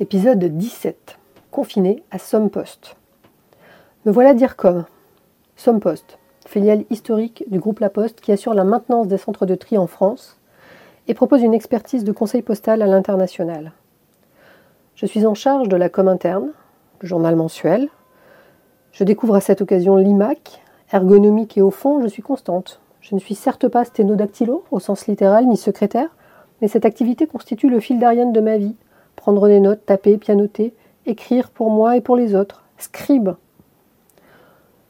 Épisode 17. Confiné à Sompost. Me voilà dire comme. Sompost, filiale historique du groupe La Poste qui assure la maintenance des centres de tri en France et propose une expertise de conseil postal à l'international. Je suis en charge de la com interne, le journal mensuel. Je découvre à cette occasion l'IMAC, ergonomique et au fond, je suis constante. Je ne suis certes pas sténodactylo au sens littéral ni secrétaire, mais cette activité constitue le fil d'Ariane de ma vie prendre des notes, taper, pianoter, écrire pour moi et pour les autres, scribe.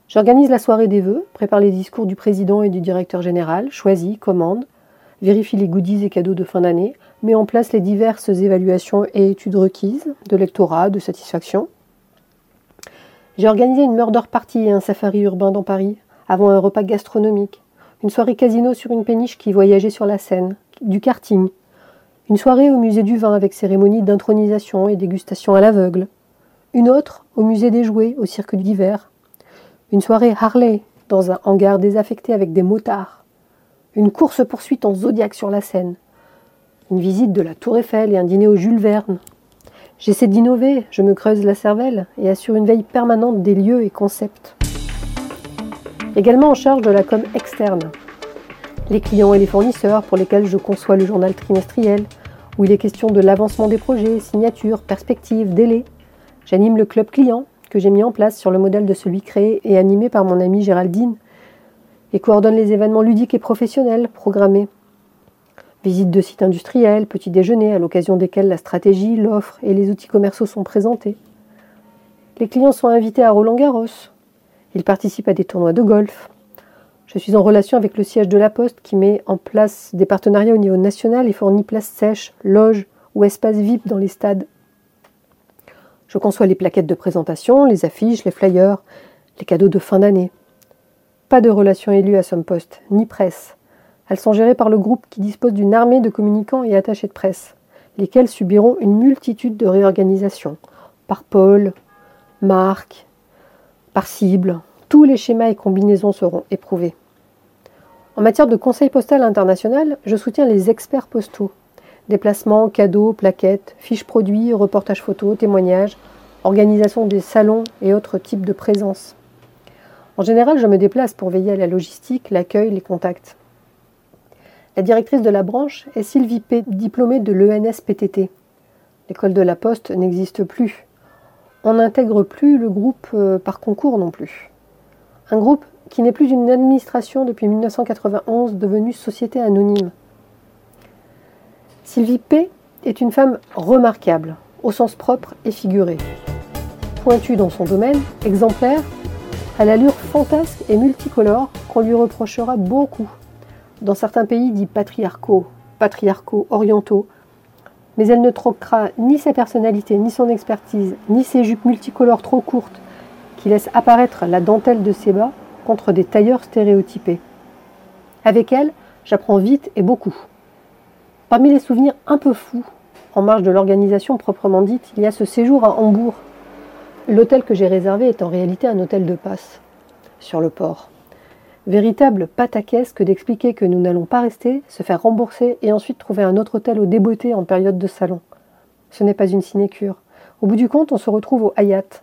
J'organise la soirée des vœux, prépare les discours du président et du directeur général, choisis, commande, vérifie les goodies et cadeaux de fin d'année, met en place les diverses évaluations et études requises, de lectorat, de satisfaction. J'ai organisé une murder party et un safari urbain dans Paris, avant un repas gastronomique, une soirée casino sur une péniche qui voyageait sur la Seine, du karting, une soirée au musée du vin avec cérémonie d'intronisation et dégustation à l'aveugle. Une autre au musée des jouets au cirque d'hiver. Une soirée Harley dans un hangar désaffecté avec des motards. Une course-poursuite en zodiaque sur la Seine. Une visite de la Tour Eiffel et un dîner au Jules Verne. J'essaie d'innover, je me creuse la cervelle et assure une veille permanente des lieux et concepts. Également en charge de la com externe, les clients et les fournisseurs pour lesquels je conçois le journal trimestriel, où il est question de l'avancement des projets, signatures, perspectives, délais. J'anime le club client que j'ai mis en place sur le modèle de celui créé et animé par mon amie Géraldine et coordonne les événements ludiques et professionnels programmés. Visites de sites industriels, petits déjeuners à l'occasion desquels la stratégie, l'offre et les outils commerciaux sont présentés. Les clients sont invités à Roland Garros. Ils participent à des tournois de golf, je suis en relation avec le siège de la Poste qui met en place des partenariats au niveau national et fournit places sèches, loges ou espaces VIP dans les stades. Je conçois les plaquettes de présentation, les affiches, les flyers, les cadeaux de fin d'année. Pas de relations élues à Poste, ni presse. Elles sont gérées par le groupe qui dispose d'une armée de communicants et attachés de presse, lesquels subiront une multitude de réorganisations, par pôle, marque, par cible, tous les schémas et combinaisons seront éprouvés. En matière de conseil postal international, je soutiens les experts postaux. Déplacements, cadeaux, plaquettes, fiches produits, reportages photos, témoignages, organisation des salons et autres types de présences. En général, je me déplace pour veiller à la logistique, l'accueil, les contacts. La directrice de la branche est Sylvie P, diplômée de l'ENSPTT. L'école de la Poste n'existe plus. On n'intègre plus le groupe euh, par concours non plus. Un groupe qui n'est plus une administration depuis 1991 devenue société anonyme. Sylvie P. est une femme remarquable, au sens propre et figuré. Pointue dans son domaine, exemplaire, à l'allure fantasque et multicolore qu'on lui reprochera beaucoup. Dans certains pays dits patriarcaux, patriarcaux, orientaux, mais elle ne troquera ni sa personnalité, ni son expertise, ni ses jupes multicolores trop courtes, qui laisse apparaître la dentelle de ses bas contre des tailleurs stéréotypés. Avec elle, j'apprends vite et beaucoup. Parmi les souvenirs un peu fous, en marge de l'organisation proprement dite, il y a ce séjour à Hambourg. L'hôtel que j'ai réservé est en réalité un hôtel de passe, sur le port. Véritable pataquès que d'expliquer que nous n'allons pas rester, se faire rembourser et ensuite trouver un autre hôtel au débeauté en période de salon. Ce n'est pas une sinécure. Au bout du compte, on se retrouve au Hayat,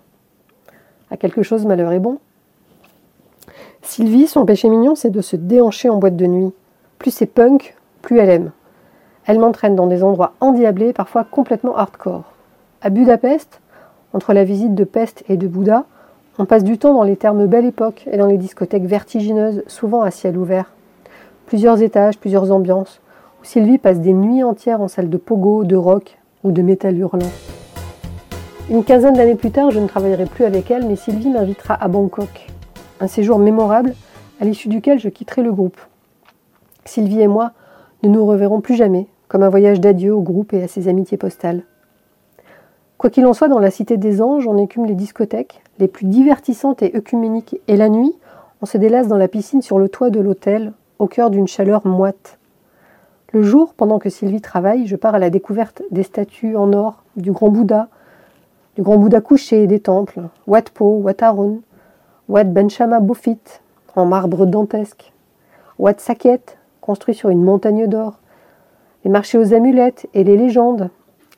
quelque chose malheur est bon. Sylvie, son péché mignon, c'est de se déhancher en boîte de nuit. Plus c'est punk, plus elle aime. Elle m'entraîne dans des endroits endiablés, parfois complètement hardcore. À Budapest, entre la visite de Pest et de Bouddha, on passe du temps dans les termes Belle Époque et dans les discothèques vertigineuses, souvent à ciel ouvert. Plusieurs étages, plusieurs ambiances, où Sylvie passe des nuits entières en salle de pogo, de rock ou de métal hurlant. Une quinzaine d'années plus tard, je ne travaillerai plus avec elle, mais Sylvie m'invitera à Bangkok. Un séjour mémorable à l'issue duquel je quitterai le groupe. Sylvie et moi ne nous reverrons plus jamais, comme un voyage d'adieu au groupe et à ses amitiés postales. Quoi qu'il en soit, dans la Cité des Anges, on écume les discothèques, les plus divertissantes et œcuméniques, et la nuit, on se délasse dans la piscine sur le toit de l'hôtel, au cœur d'une chaleur moite. Le jour, pendant que Sylvie travaille, je pars à la découverte des statues en or du grand Bouddha, du grand Bouddha couché des temples, Wat Po, Wat Arun, Wat Benchama Bofit, en marbre dantesque, Wat Saket, construit sur une montagne d'or, les marchés aux amulettes et les légendes,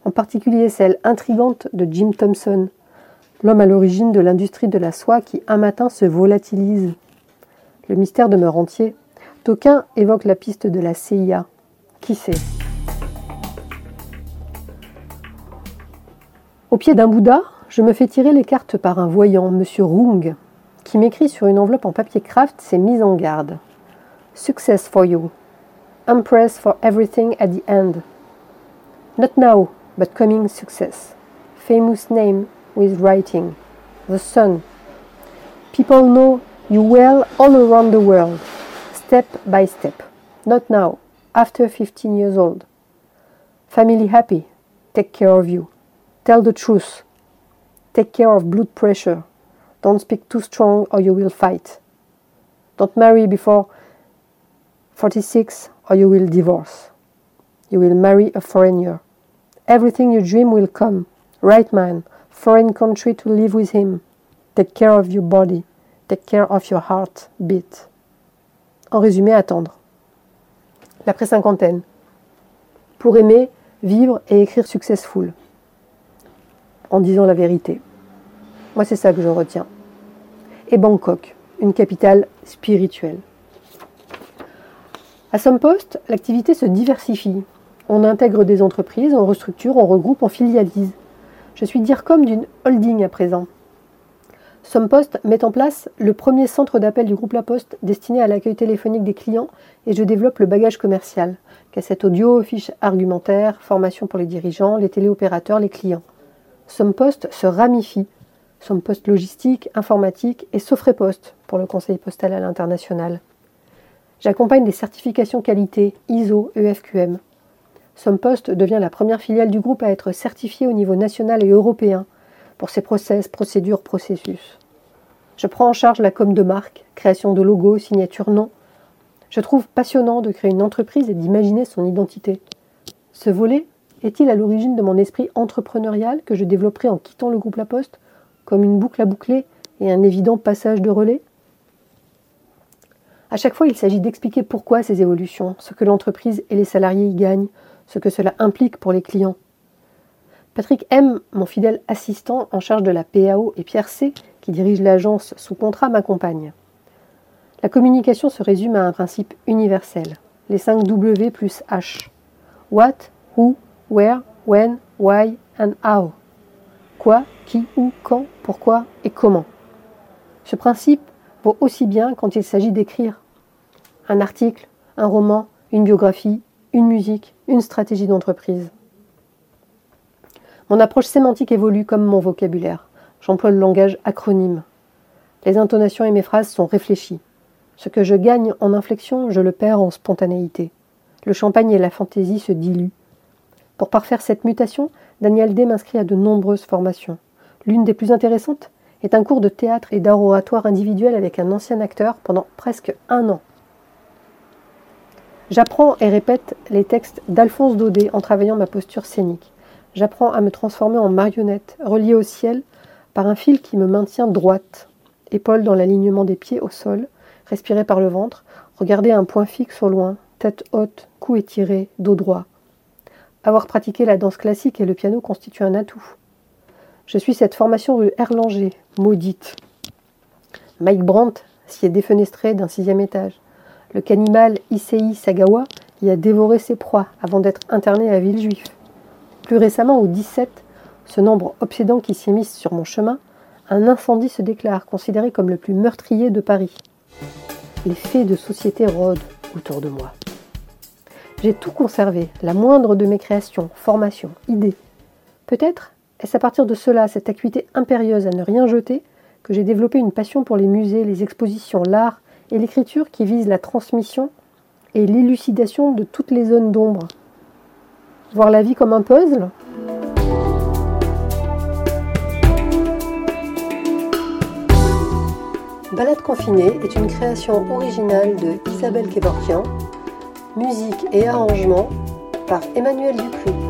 en particulier celle intrigante de Jim Thompson, l'homme à l'origine de l'industrie de la soie qui un matin se volatilise. Le mystère demeure entier. D'aucuns évoquent la piste de la CIA. Qui sait? Au pied d'un Bouddha, je me fais tirer les cartes par un voyant, M. Rung, qui m'écrit sur une enveloppe en papier craft ses mises en garde. Success for you. Empress for everything at the end. Not now, but coming success. Famous name with writing. The sun. People know you well all around the world, step by step. Not now, after 15 years old. Family happy. Take care of you. Tell the truth. Take care of blood pressure. Don't speak too strong or you will fight. Don't marry before 46 or you will divorce. You will marry a foreigner. Everything you dream will come. Right man, foreign country to live with him. Take care of your body. Take care of your heart beat. En résumé, attendre. L'après cinquantaine. Pour aimer, vivre et écrire successful. En disant la vérité. Moi, c'est ça que je retiens. Et Bangkok, une capitale spirituelle. À Sompost, l'activité se diversifie. On intègre des entreprises, on restructure, on regroupe, on filialise. Je suis dire comme d'une holding à présent. Sompost met en place le premier centre d'appel du groupe La Poste destiné à l'accueil téléphonique des clients et je développe le bagage commercial. Cassette audio, fiches argumentaires, formation pour les dirigeants, les téléopérateurs, les clients. Sompost se ramifie. Sompost logistique, informatique et Sofrepost pour le conseil postal à l'international. J'accompagne des certifications qualité ISO EFQM. Sompost devient la première filiale du groupe à être certifiée au niveau national et européen pour ses process, procédures, processus. Je prends en charge la com de marque, création de logos, signature nom. Je trouve passionnant de créer une entreprise et d'imaginer son identité. Ce volet est-il à l'origine de mon esprit entrepreneurial que je développerai en quittant le groupe La Poste, comme une boucle à boucler et un évident passage de relais? À chaque fois, il s'agit d'expliquer pourquoi ces évolutions, ce que l'entreprise et les salariés y gagnent, ce que cela implique pour les clients. Patrick M, mon fidèle assistant en charge de la PAO, et Pierre C, qui dirige l'agence sous contrat, m'accompagnent. La communication se résume à un principe universel, les 5 W plus H. What, who, where, when, why and how. Quoi, qui, où, quand, pourquoi et comment. Ce principe vaut aussi bien quand il s'agit d'écrire un article, un roman, une biographie, une musique, une stratégie d'entreprise. Mon approche sémantique évolue comme mon vocabulaire. J'emploie le langage acronyme. Les intonations et mes phrases sont réfléchies. Ce que je gagne en inflexion, je le perds en spontanéité. Le champagne et la fantaisie se diluent. Pour parfaire cette mutation, Daniel D m'inscrit à de nombreuses formations. L'une des plus intéressantes est un cours de théâtre et d'art oratoire individuel avec un ancien acteur pendant presque un an. J'apprends et répète les textes d'Alphonse Daudet en travaillant ma posture scénique. J'apprends à me transformer en marionnette, reliée au ciel par un fil qui me maintient droite, épaules dans l'alignement des pieds au sol, respirer par le ventre, regarder un point fixe au loin, tête haute, cou étiré, dos droit. Avoir pratiqué la danse classique et le piano constitue un atout. Je suis cette formation rue Erlanger, maudite. Mike Brandt s'y est défenestré d'un sixième étage. Le cannibale Issei Sagawa y a dévoré ses proies avant d'être interné à Villejuif. Plus récemment, au 17, ce nombre obsédant qui s'immisce sur mon chemin, un incendie se déclare, considéré comme le plus meurtrier de Paris. Les faits de société rôdent autour de moi. J'ai tout conservé, la moindre de mes créations, formations, idées. Peut-être est-ce à partir de cela, cette acuité impérieuse à ne rien jeter, que j'ai développé une passion pour les musées, les expositions, l'art et l'écriture qui vise la transmission et l'élucidation de toutes les zones d'ombre. Voir la vie comme un puzzle? Balade confinée est une création originale de Isabelle Kevorkian, musique et arrangement par Emmanuel Dupuis.